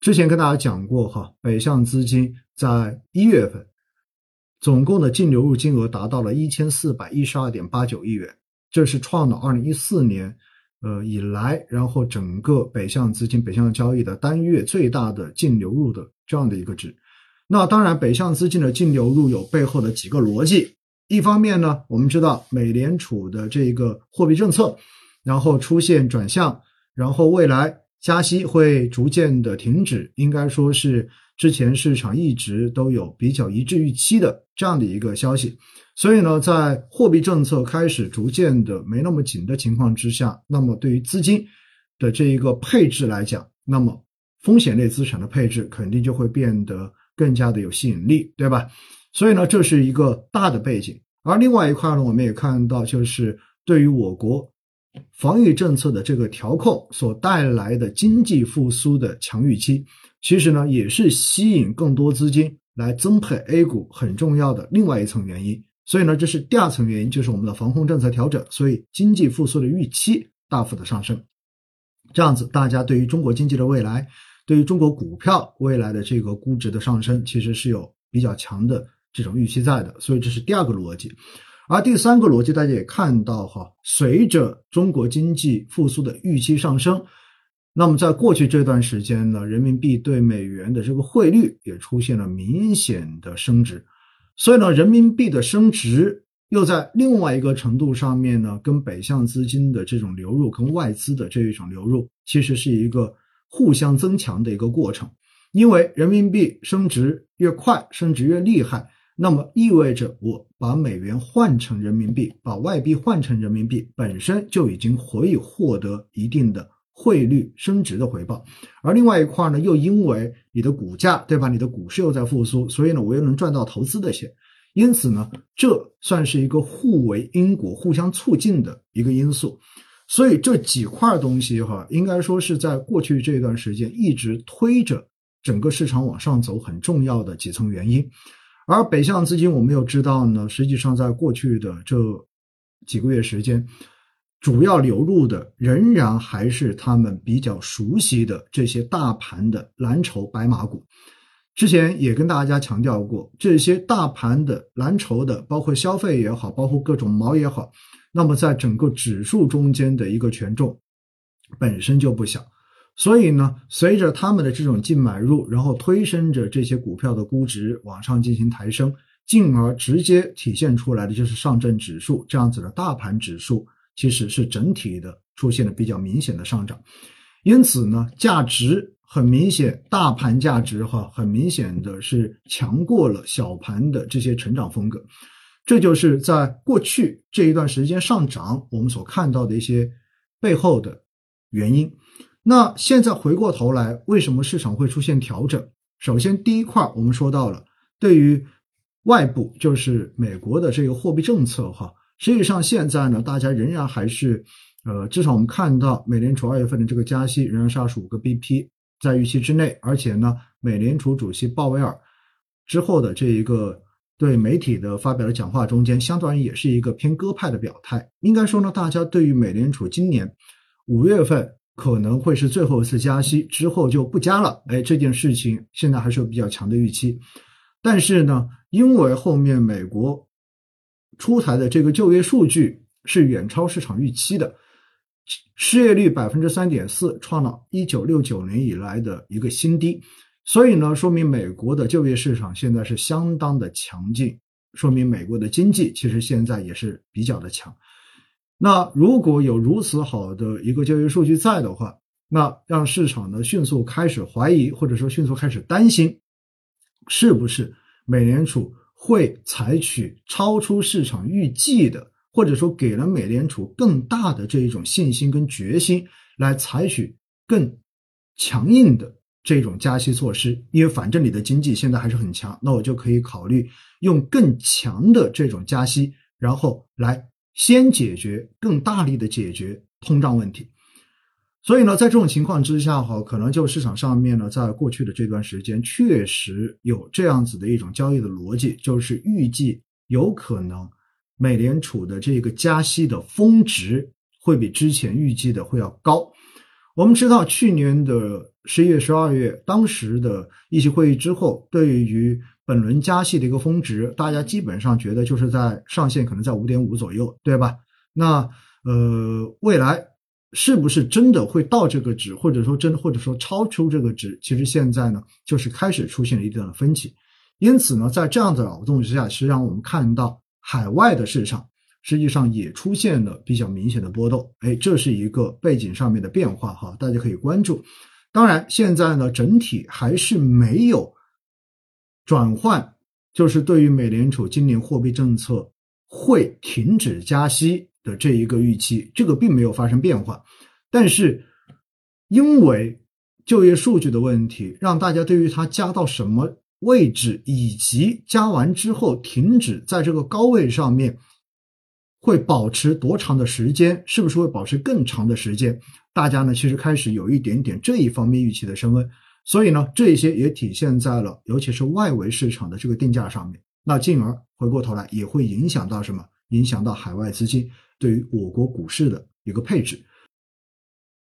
之前跟大家讲过哈，北向资金在一月份总共的净流入金额达到了一千四百一十二点八九亿元，这是创了二零一四年呃以来，然后整个北向资金北向交易的单月最大的净流入的这样的一个值。那当然，北向资金的净流入有背后的几个逻辑。一方面呢，我们知道美联储的这个货币政策，然后出现转向，然后未来加息会逐渐的停止，应该说是之前市场一直都有比较一致预期的这样的一个消息。所以呢，在货币政策开始逐渐的没那么紧的情况之下，那么对于资金的这一个配置来讲，那么风险类资产的配置肯定就会变得。更加的有吸引力，对吧？所以呢，这是一个大的背景。而另外一块呢，我们也看到，就是对于我国防御政策的这个调控所带来的经济复苏的强预期，其实呢，也是吸引更多资金来增配 A 股很重要的另外一层原因。所以呢，这是第二层原因，就是我们的防控政策调整，所以经济复苏的预期大幅的上升。这样子，大家对于中国经济的未来。对于中国股票未来的这个估值的上升，其实是有比较强的这种预期在的，所以这是第二个逻辑。而第三个逻辑，大家也看到哈，随着中国经济复苏的预期上升，那么在过去这段时间呢，人民币对美元的这个汇率也出现了明显的升值，所以呢，人民币的升值又在另外一个程度上面呢，跟北向资金的这种流入，跟外资的这一种流入，其实是一个。互相增强的一个过程，因为人民币升值越快，升值越厉害，那么意味着我把美元换成人民币，把外币换成人民币，本身就已经可以获得一定的汇率升值的回报。而另外一块呢，又因为你的股价，对吧？你的股市又在复苏，所以呢，我又能赚到投资的钱。因此呢，这算是一个互为因果、互相促进的一个因素。所以这几块东西哈，应该说是在过去这段时间一直推着整个市场往上走很重要的几层原因。而北向资金我们又知道呢，实际上在过去的这几个月时间，主要流入的仍然还是他们比较熟悉的这些大盘的蓝筹白马股。之前也跟大家强调过，这些大盘的蓝筹的，包括消费也好，包括各种毛也好。那么，在整个指数中间的一个权重本身就不小，所以呢，随着他们的这种净买入，然后推升着这些股票的估值往上进行抬升，进而直接体现出来的就是上证指数这样子的大盘指数，其实是整体的出现了比较明显的上涨。因此呢，价值很明显，大盘价值哈，很明显的是强过了小盘的这些成长风格。这就是在过去这一段时间上涨，我们所看到的一些背后的原因。那现在回过头来，为什么市场会出现调整？首先，第一块我们说到了，对于外部就是美国的这个货币政策，哈，实际上现在呢，大家仍然还是，呃，至少我们看到美联储二月份的这个加息仍然是二十五个 BP 在预期之内，而且呢，美联储主席鲍威尔之后的这一个。对媒体的发表的讲话中间，相对而言也是一个偏鸽派的表态。应该说呢，大家对于美联储今年五月份可能会是最后一次加息，之后就不加了。哎，这件事情现在还是有比较强的预期。但是呢，因为后面美国出台的这个就业数据是远超市场预期的，失业率百分之三点四，创了一九六九年以来的一个新低。所以呢，说明美国的就业市场现在是相当的强劲，说明美国的经济其实现在也是比较的强。那如果有如此好的一个就业数据在的话，那让市场呢迅速开始怀疑，或者说迅速开始担心，是不是美联储会采取超出市场预计的，或者说给了美联储更大的这一种信心跟决心，来采取更强硬的。这种加息措施，因为反正你的经济现在还是很强，那我就可以考虑用更强的这种加息，然后来先解决更大力的解决通胀问题。所以呢，在这种情况之下，哈，可能就市场上面呢，在过去的这段时间，确实有这样子的一种交易的逻辑，就是预计有可能美联储的这个加息的峰值会比之前预计的会要高。我们知道，去年的十一月、十二月，当时的议息会议之后，对于本轮加息的一个峰值，大家基本上觉得就是在上限可能在五点五左右，对吧？那呃，未来是不是真的会到这个值，或者说真，或者说超出这个值？其实现在呢，就是开始出现了一定的分歧。因此呢，在这样的扰动之下，实际上我们看到海外的市场。实际上也出现了比较明显的波动，哎，这是一个背景上面的变化哈，大家可以关注。当然，现在呢，整体还是没有转换，就是对于美联储今年货币政策会停止加息的这一个预期，这个并没有发生变化。但是，因为就业数据的问题，让大家对于它加到什么位置，以及加完之后停止在这个高位上面。会保持多长的时间？是不是会保持更长的时间？大家呢，其实开始有一点点这一方面预期的升温，所以呢，这些也体现在了，尤其是外围市场的这个定价上面。那进而回过头来，也会影响到什么？影响到海外资金对于我国股市的一个配置。